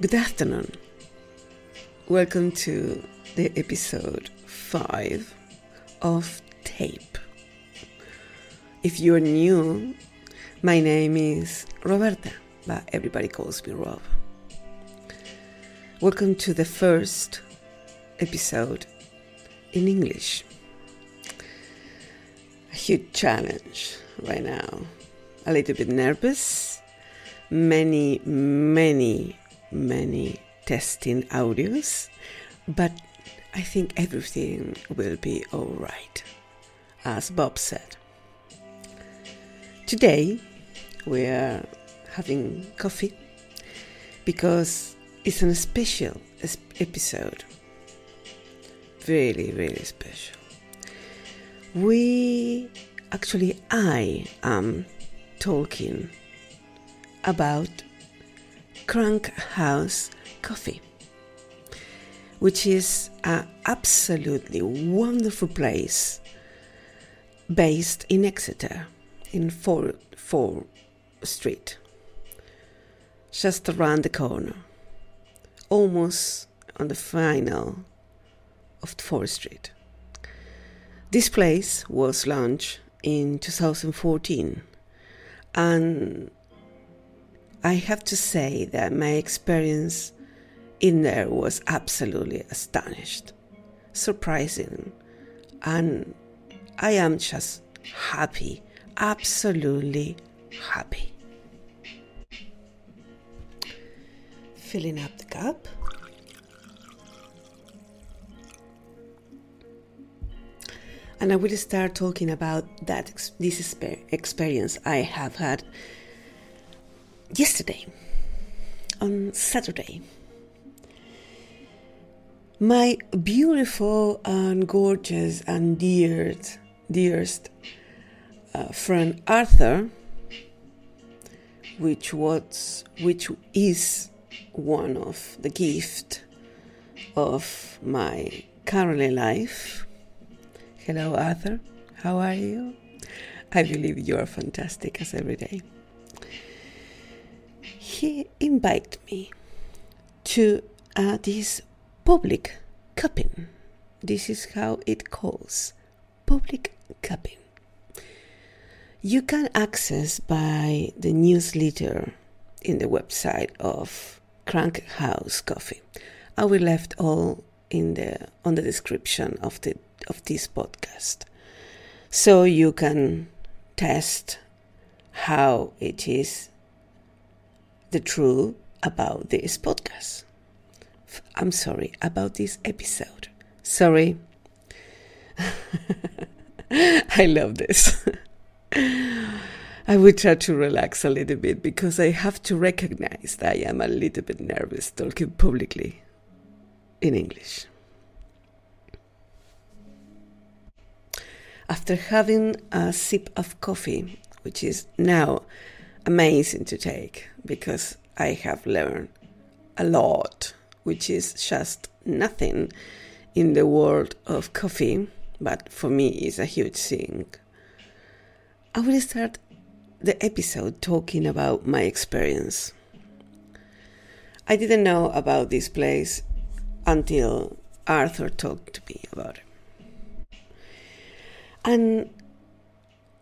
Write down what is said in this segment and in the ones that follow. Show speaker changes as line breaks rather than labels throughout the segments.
Good afternoon. Welcome to the episode 5 of Tape. If you're new, my name is Roberta, but everybody calls me Rob. Welcome to the first episode in English. A huge challenge right now. A little bit nervous. Many, many, many testing audios, but I think everything will be alright, as Bob said. Today we are having coffee because it's a special episode. Really, really special. We actually, I am talking about Crank House Coffee, which is an absolutely wonderful place based in Exeter, in Ford, Ford Street, just around the corner, almost on the final of Ford Street. This place was launched in 2014 and I have to say that my experience in there was absolutely astonished, surprising, and I am just happy, absolutely happy. Filling up the cup. And I will start talking about that this exper- experience I have had yesterday, on Saturday, my beautiful and gorgeous and dearest, dearest uh, friend Arthur, which was, which is one of the gift of my current life. Hello, Arthur. How are you? I believe you are fantastic as every day he invited me to uh, this public cupping. This is how it calls public cupping. You can access by the newsletter in the website of Crank House Coffee. I will left all in the on the description of the of this podcast, so you can test how it is the truth about this podcast. I'm sorry about this episode. Sorry. I love this. I will try to relax a little bit because I have to recognize that I am a little bit nervous talking publicly in English. After having a sip of coffee, which is now amazing to take because I have learned a lot, which is just nothing in the world of coffee, but for me is a huge thing. I will start the episode talking about my experience. I didn't know about this place until Arthur talked to me about it. And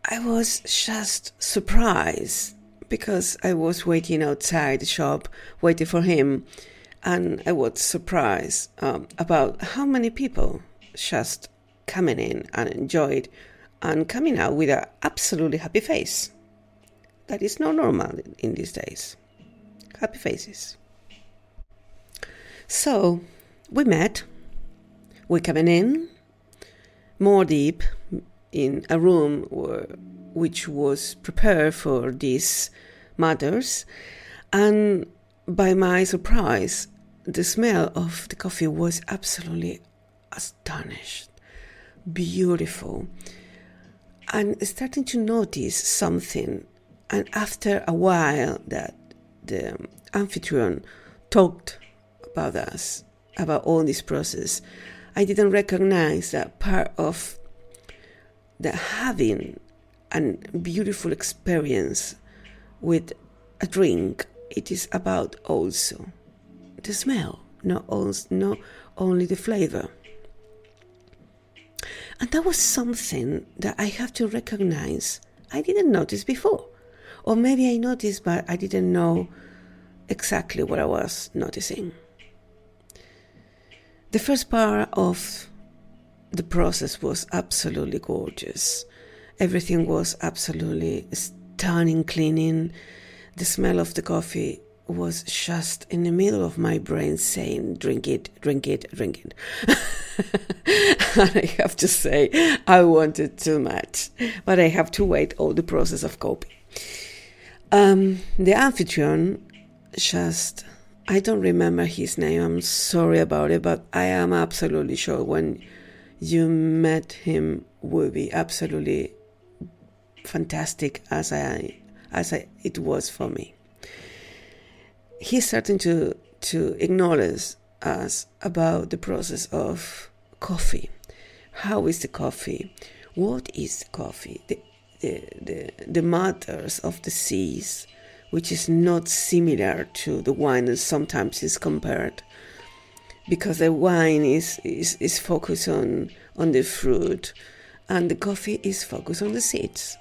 I was just surprised because I was waiting outside the shop, waiting for him, and I was surprised um, about how many people just coming in and enjoyed and coming out with an absolutely happy face. That is not normal in these days. Happy faces. So we met. We coming in more deep in a room where, which was prepared for these matters, and by my surprise, the smell of the coffee was absolutely astonished, beautiful, and starting to notice something. And after a while, that the amphitryon talked about us, about all this process, I didn't recognize that part of the having a beautiful experience with a drink. It is about also the smell, not, not only the flavor. And that was something that I have to recognize I didn't notice before. Or maybe I noticed, but I didn't know exactly what I was noticing. The first part of the process was absolutely gorgeous. Everything was absolutely stunning, cleaning. The smell of the coffee was just in the middle of my brain saying, drink it, drink it, drink it. and I have to say, I wanted too much, but I have to wait all the process of cupping. Um, the amphitryon just, I don't remember his name, I'm sorry about it, but I am absolutely sure when you met him would be absolutely fantastic as I as I, it was for me he's starting to to acknowledge us about the process of coffee. How is the coffee? What is the coffee? The, the, the, the matters of the seas, which is not similar to the wine that sometimes is compared. Because the wine is, is, is focused on, on the fruit and the coffee is focused on the seeds,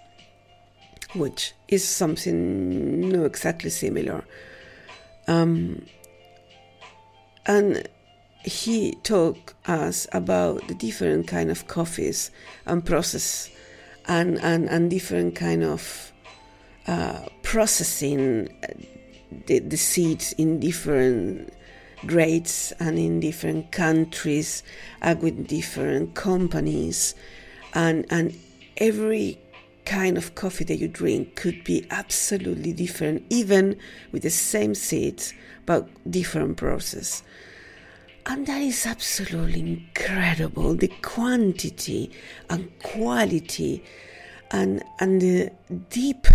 which is something not exactly similar. Um, and he talked us about the different kind of coffees and process and, and, and different kind of uh, processing the, the seeds in different grades and in different countries and with different companies. And and every kind of coffee that you drink could be absolutely different, even with the same seeds, but different process. And that is absolutely incredible. The quantity and quality and, and the deep,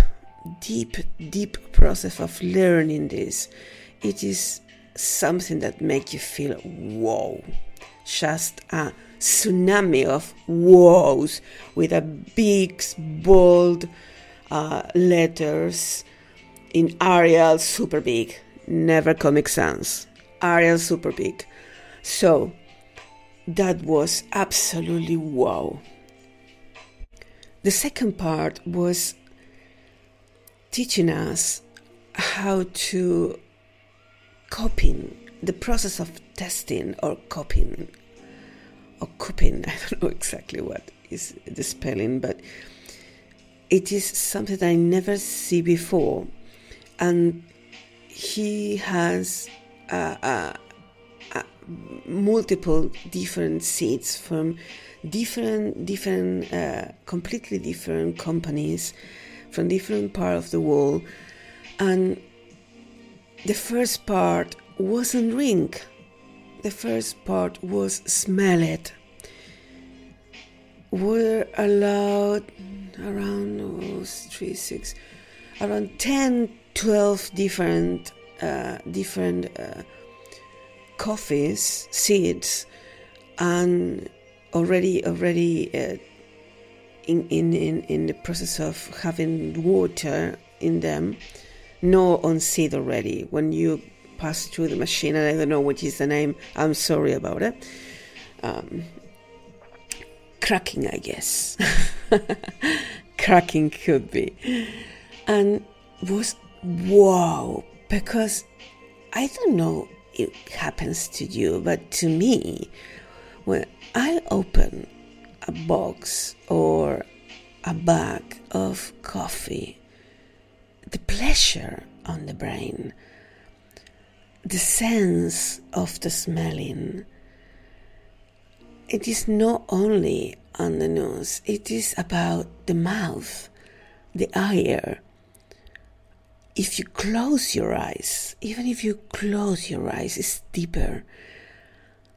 deep, deep process of learning this. It is something that makes you feel whoa. Just a tsunami of woes with a big, bold uh, letters in Arial, super big, never Comic Sans. Arial, super big. So that was absolutely wow. The second part was teaching us how to copying the process of testing or copying or Kupin, I don't know exactly what is the spelling, but it is something I never see before. And he has uh, uh, uh, multiple different seeds from different, different, uh, completely different companies from different part of the world. And the first part wasn't ring the first part was smell it. We're allowed around oh, three, six, around 10, 12 different, uh, different uh, coffees, seeds, and already, already uh, in, in, in, in the process of having water in them, no on seed already. When you pass through the machine, and I don't know what is the name. I'm sorry about it. Um, cracking, I guess. cracking could be, and was wow because I don't know it happens to you, but to me, when I open a box or a bag of coffee, the pleasure on the brain the sense of the smelling. It is not only on the nose, it is about the mouth, the ear. If you close your eyes, even if you close your eyes, it's deeper.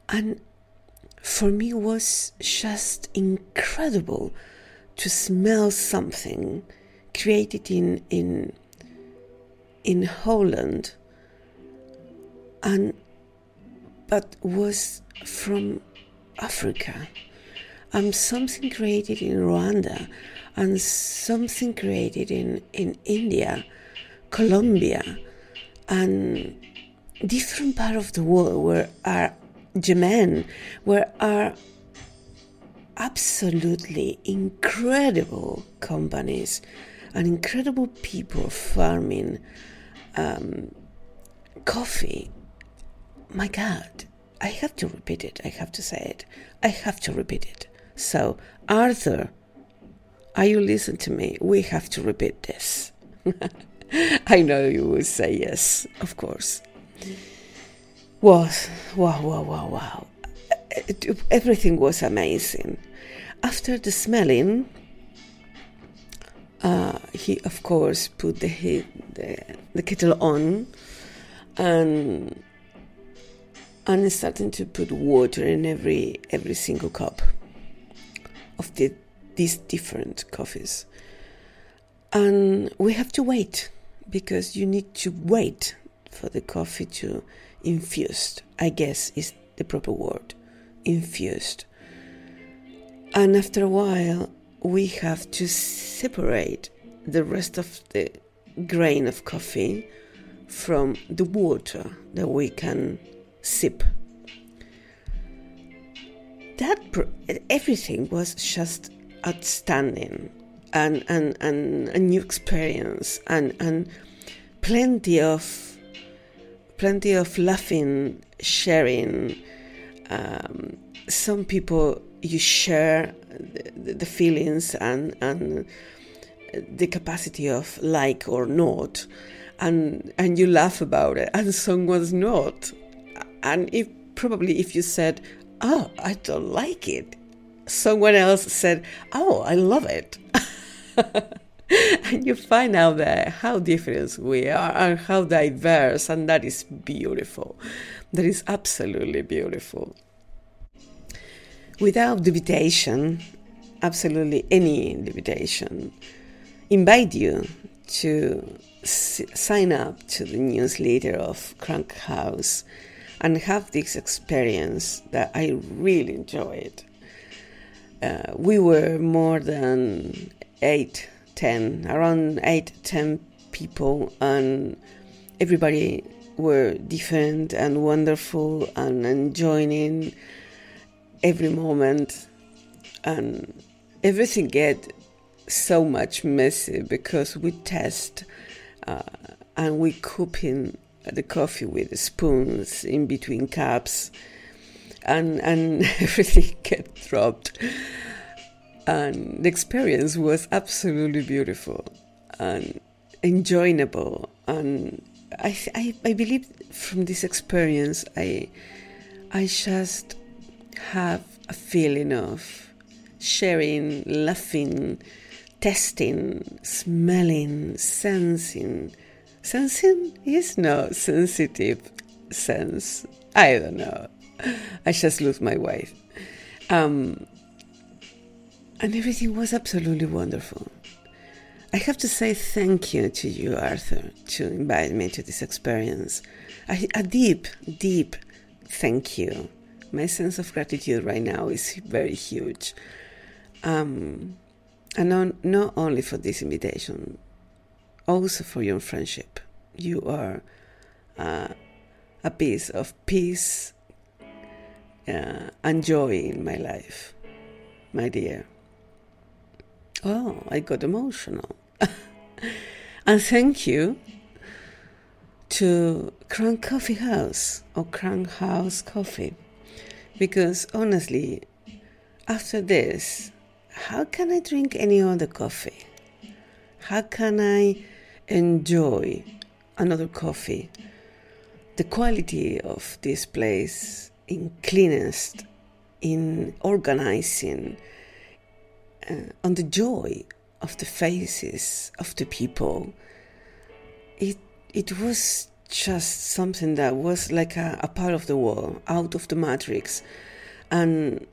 And for me, was just incredible to smell something created in in in Holland and but was from Africa and something created in Rwanda and something created in, in India, Colombia, and different part of the world where are Yemen, where are absolutely incredible companies and incredible people farming um, coffee. My God, I have to repeat it. I have to say it. I have to repeat it. So, Arthur, are you listening to me? We have to repeat this. I know you will say yes, of course. Was wow, wow, wow, wow. Everything was amazing. After the smelling, uh, he of course put the, the the kettle on, and and starting to put water in every every single cup of the, these different coffees. And we have to wait because you need to wait for the coffee to infused, I guess is the proper word, infused. And after a while, we have to separate the rest of the grain of coffee from the water that we can sip. That everything was just outstanding and, and, and a new experience and, and plenty of plenty of laughing, sharing. Um, some people you share the, the, feelings and and the capacity of like or not, and and you laugh about it, and someone's not, and if probably if you said, "Oh, I don't like it," someone else said, "Oh, I love it." and you find out there how different we are and how diverse, and that is beautiful. That is absolutely beautiful. Without invitation, absolutely any invitation, invite you to s- sign up to the newsletter of Crank House and have this experience that I really enjoyed. Uh, we were more than eight 10, around 8, 10 people, and everybody were different and wonderful and enjoying every moment. And everything get so much messy because we test uh, and we cooking the coffee with the spoons in between cups and and everything get dropped and the experience was absolutely beautiful and enjoyable and I, I, I believe from this experience I I just have a feeling of sharing, laughing, testing, smelling, sensing. Sensing is no sensitive sense. I don't know. I just lose my wife. Um, and everything was absolutely wonderful. I have to say thank you to you, Arthur, to invite me to this experience. A, a deep, deep thank you. My sense of gratitude right now is very huge. Um, and not, not only for this invitation, also for your friendship. You are uh, a piece of peace uh, and joy in my life, my dear. Oh, I got emotional. and thank you to Crank Coffee House or Crank House Coffee. Because honestly, after this, how can I drink any other coffee? How can I enjoy another coffee? The quality of this place in cleanest, in organizing, uh, on the joy of the faces of the people. It it was just something that was like a, a part of the world, out of the matrix, and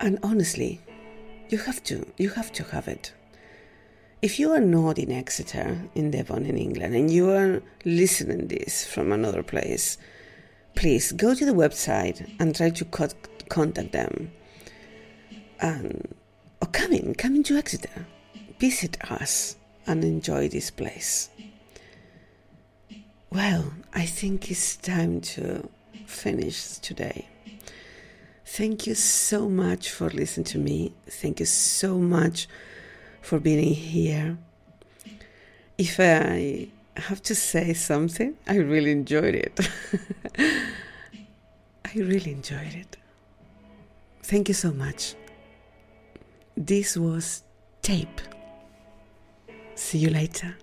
and honestly, you have to you have to have it. If you are not in Exeter, in Devon, in England, and you are listening this from another place, please go to the website and try to contact them and or come in, come into Exeter, visit us and enjoy this place. Well, I think it's time to finish today. Thank you so much for listening to me. Thank you so much for being here. If I have to say something, I really enjoyed it. I really enjoyed it. Thank you so much. This was Tape. See you later.